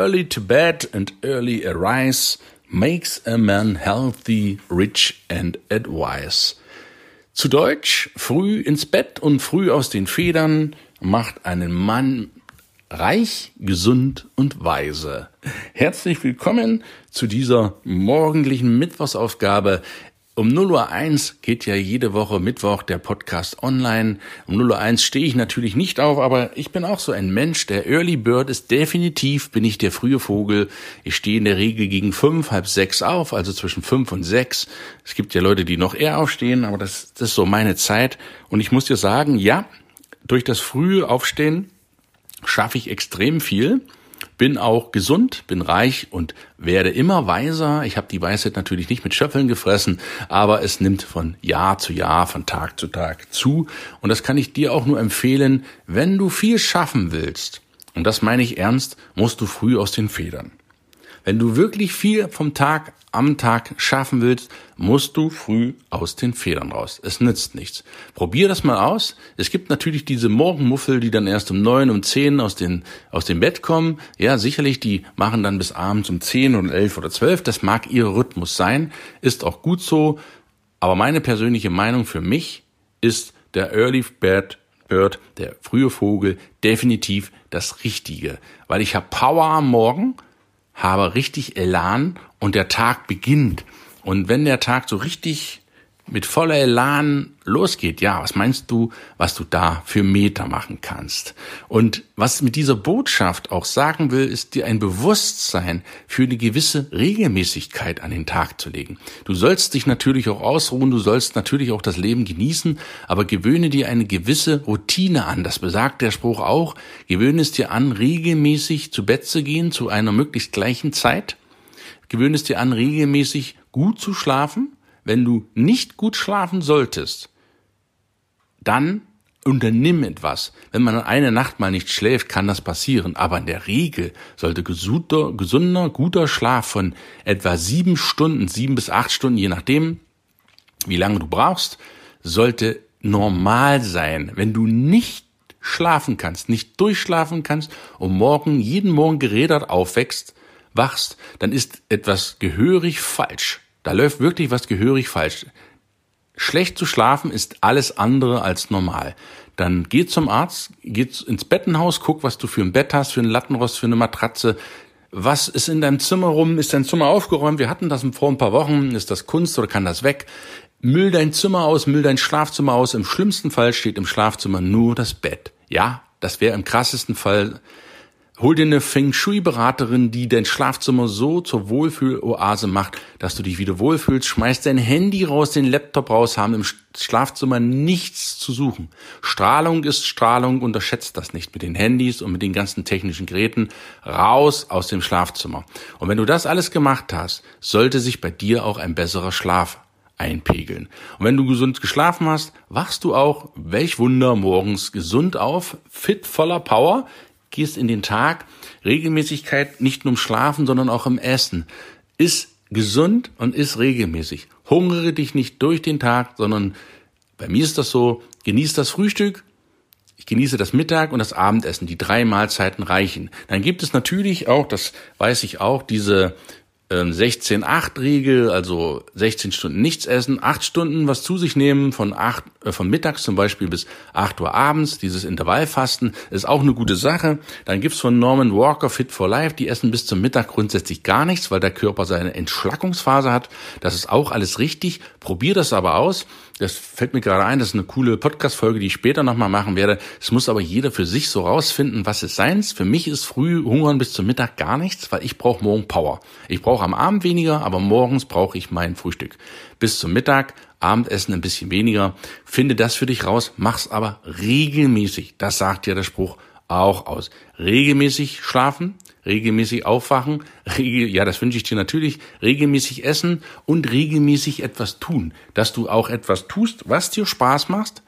Early to bed and early arise makes a man healthy, rich and advice. Zu Deutsch, früh ins Bett und früh aus den Federn macht einen Mann reich, gesund und weise. Herzlich willkommen zu dieser morgendlichen Mittwochsaufgabe. Um 0 Uhr 1 geht ja jede Woche Mittwoch der Podcast online. Um 0 Uhr 1 stehe ich natürlich nicht auf, aber ich bin auch so ein Mensch. Der Early Bird ist definitiv, bin ich der frühe Vogel. Ich stehe in der Regel gegen fünf, halb sechs auf, also zwischen fünf und sechs. Es gibt ja Leute, die noch eher aufstehen, aber das, das ist so meine Zeit. Und ich muss dir sagen, ja, durch das frühe Aufstehen schaffe ich extrem viel bin auch gesund, bin reich und werde immer weiser. Ich habe die Weisheit natürlich nicht mit Schöffeln gefressen, aber es nimmt von Jahr zu Jahr, von Tag zu Tag zu. Und das kann ich dir auch nur empfehlen, wenn du viel schaffen willst. Und das meine ich ernst, musst du früh aus den Federn. Wenn du wirklich viel vom Tag am Tag schaffen willst, musst du früh aus den Federn raus. Es nützt nichts. Probier das mal aus. Es gibt natürlich diese Morgenmuffel, die dann erst um neun, um zehn aus, den, aus dem Bett kommen. Ja, sicherlich, die machen dann bis abends um zehn oder elf oder zwölf. Das mag ihr Rhythmus sein. Ist auch gut so. Aber meine persönliche Meinung für mich ist der Early Bird Bird, der frühe Vogel, definitiv das Richtige. Weil ich habe Power am Morgen, habe richtig Elan und der Tag beginnt. Und wenn der Tag so richtig mit voller Elan losgeht, ja, was meinst du, was du da für Meter machen kannst? Und was mit dieser Botschaft auch sagen will, ist dir ein Bewusstsein für eine gewisse Regelmäßigkeit an den Tag zu legen. Du sollst dich natürlich auch ausruhen, du sollst natürlich auch das Leben genießen, aber gewöhne dir eine gewisse Routine an. Das besagt der Spruch auch. Gewöhne es dir an, regelmäßig zu Bett zu gehen, zu einer möglichst gleichen Zeit. Gewöhne es dir an, regelmäßig gut zu schlafen. Wenn du nicht gut schlafen solltest, dann unternimm etwas. Wenn man eine Nacht mal nicht schläft, kann das passieren. Aber in der Regel sollte gesunder, gesunder, guter Schlaf von etwa sieben Stunden, sieben bis acht Stunden, je nachdem, wie lange du brauchst, sollte normal sein. Wenn du nicht schlafen kannst, nicht durchschlafen kannst und morgen, jeden Morgen gerädert aufwächst, wachst, dann ist etwas gehörig falsch. Da läuft wirklich was gehörig falsch. Schlecht zu schlafen ist alles andere als normal. Dann geh zum Arzt, geh ins Bettenhaus, guck, was du für ein Bett hast, für einen Lattenrost, für eine Matratze. Was ist in deinem Zimmer rum? Ist dein Zimmer aufgeräumt? Wir hatten das vor ein paar Wochen. Ist das Kunst oder kann das weg? Müll dein Zimmer aus, müll dein Schlafzimmer aus. Im schlimmsten Fall steht im Schlafzimmer nur das Bett. Ja, das wäre im krassesten Fall Hol dir eine Feng Shui-Beraterin, die dein Schlafzimmer so zur Wohlfühloase macht, dass du dich wieder wohlfühlst. Schmeiß dein Handy raus, den Laptop raus, haben im Schlafzimmer nichts zu suchen. Strahlung ist Strahlung, unterschätzt das nicht mit den Handys und mit den ganzen technischen Geräten. Raus aus dem Schlafzimmer. Und wenn du das alles gemacht hast, sollte sich bei dir auch ein besserer Schlaf einpegeln. Und wenn du gesund geschlafen hast, wachst du auch, welch Wunder, morgens gesund auf, fit, voller Power, gehst in den Tag. Regelmäßigkeit nicht nur im Schlafen, sondern auch im Essen. Ist gesund und ist regelmäßig. Hungere dich nicht durch den Tag, sondern bei mir ist das so, genieß das Frühstück, ich genieße das Mittag und das Abendessen, die drei Mahlzeiten reichen. Dann gibt es natürlich auch, das weiß ich auch, diese 16-8-Regel, ähm, also 16 Stunden nichts essen, 8 Stunden was zu sich nehmen, von, 8, äh, von mittags zum Beispiel bis 8 Uhr abends, dieses Intervallfasten ist auch eine gute Sache. Dann gibt's von Norman Walker Fit for Life, die essen bis zum Mittag grundsätzlich gar nichts, weil der Körper seine Entschlackungsphase hat. Das ist auch alles richtig. Probier das aber aus. Das fällt mir gerade ein, das ist eine coole Podcast-Folge, die ich später nochmal machen werde. Es muss aber jeder für sich so rausfinden, was es seins. Für mich ist früh hungern bis zum Mittag gar nichts, weil ich brauche morgen Power. Ich brauche am Abend weniger, aber morgens brauche ich mein Frühstück. Bis zum Mittag, Abendessen ein bisschen weniger. Finde das für dich raus, mach's aber regelmäßig. Das sagt ja der Spruch auch aus. Regelmäßig schlafen, regelmäßig aufwachen, regel, ja, das wünsche ich dir natürlich, regelmäßig essen und regelmäßig etwas tun. Dass du auch etwas tust, was dir Spaß macht.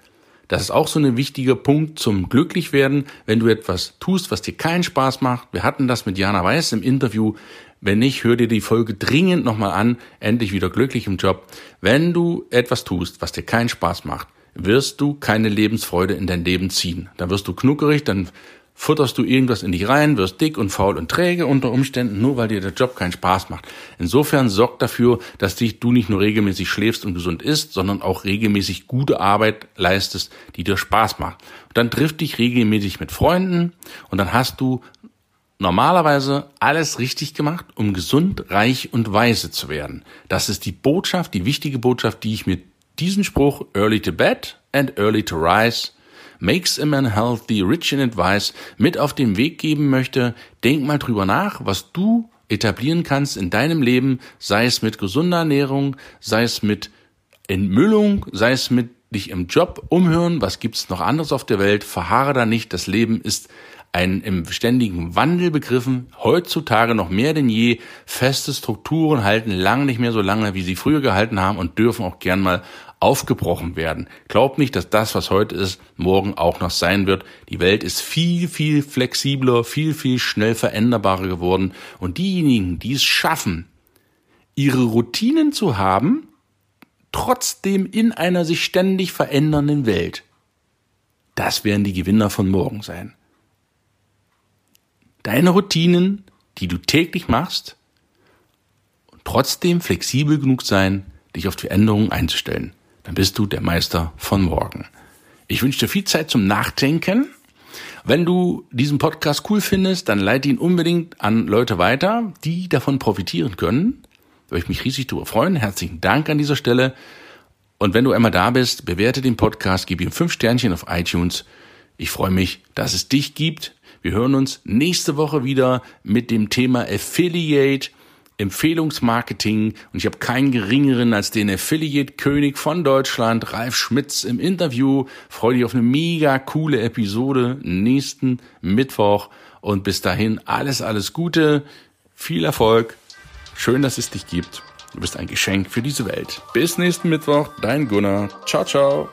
Das ist auch so ein wichtiger Punkt zum Glücklichwerden, wenn du etwas tust, was dir keinen Spaß macht. Wir hatten das mit Jana Weiß im Interview. Wenn nicht, hör dir die Folge dringend nochmal an. Endlich wieder glücklich im Job. Wenn du etwas tust, was dir keinen Spaß macht, wirst du keine Lebensfreude in dein Leben ziehen. Dann wirst du knuckerig, dann futterst du irgendwas in dich rein, wirst dick und faul und träge unter Umständen, nur weil dir der Job keinen Spaß macht. Insofern sorg dafür, dass dich du nicht nur regelmäßig schläfst und gesund isst, sondern auch regelmäßig gute Arbeit leistest, die dir Spaß macht. Und dann triff dich regelmäßig mit Freunden und dann hast du normalerweise alles richtig gemacht, um gesund, reich und weise zu werden. Das ist die Botschaft, die wichtige Botschaft, die ich mit diesem Spruch Early to Bed and Early to Rise Makes a Man Healthy, Rich in Advice mit auf den Weg geben möchte. Denk mal drüber nach, was du etablieren kannst in deinem Leben, sei es mit gesunder Ernährung, sei es mit Entmüllung, sei es mit dich im Job umhören, was gibt's noch anderes auf der Welt, verharre da nicht, das Leben ist ein im ständigen Wandel begriffen, heutzutage noch mehr denn je. Feste Strukturen halten lang nicht mehr so lange, wie sie früher gehalten haben und dürfen auch gern mal aufgebrochen werden. Glaub nicht, dass das, was heute ist, morgen auch noch sein wird. Die Welt ist viel, viel flexibler, viel, viel schnell veränderbarer geworden. Und diejenigen, die es schaffen, ihre Routinen zu haben, trotzdem in einer sich ständig verändernden Welt, das werden die Gewinner von morgen sein. Deine Routinen, die du täglich machst, und trotzdem flexibel genug sein, dich auf die Änderungen einzustellen dann bist du der Meister von morgen. Ich wünsche dir viel Zeit zum Nachdenken. Wenn du diesen Podcast cool findest, dann leite ihn unbedingt an Leute weiter, die davon profitieren können. Da würde ich mich riesig darüber freuen. Herzlichen Dank an dieser Stelle. Und wenn du einmal da bist, bewerte den Podcast, gib ihm fünf Sternchen auf iTunes. Ich freue mich, dass es dich gibt. Wir hören uns nächste Woche wieder mit dem Thema Affiliate. Empfehlungsmarketing und ich habe keinen geringeren als den Affiliate-König von Deutschland, Ralf Schmitz, im Interview. Freue dich auf eine mega coole Episode nächsten Mittwoch und bis dahin alles, alles Gute, viel Erfolg, schön, dass es dich gibt. Du bist ein Geschenk für diese Welt. Bis nächsten Mittwoch, dein Gunnar. Ciao, ciao.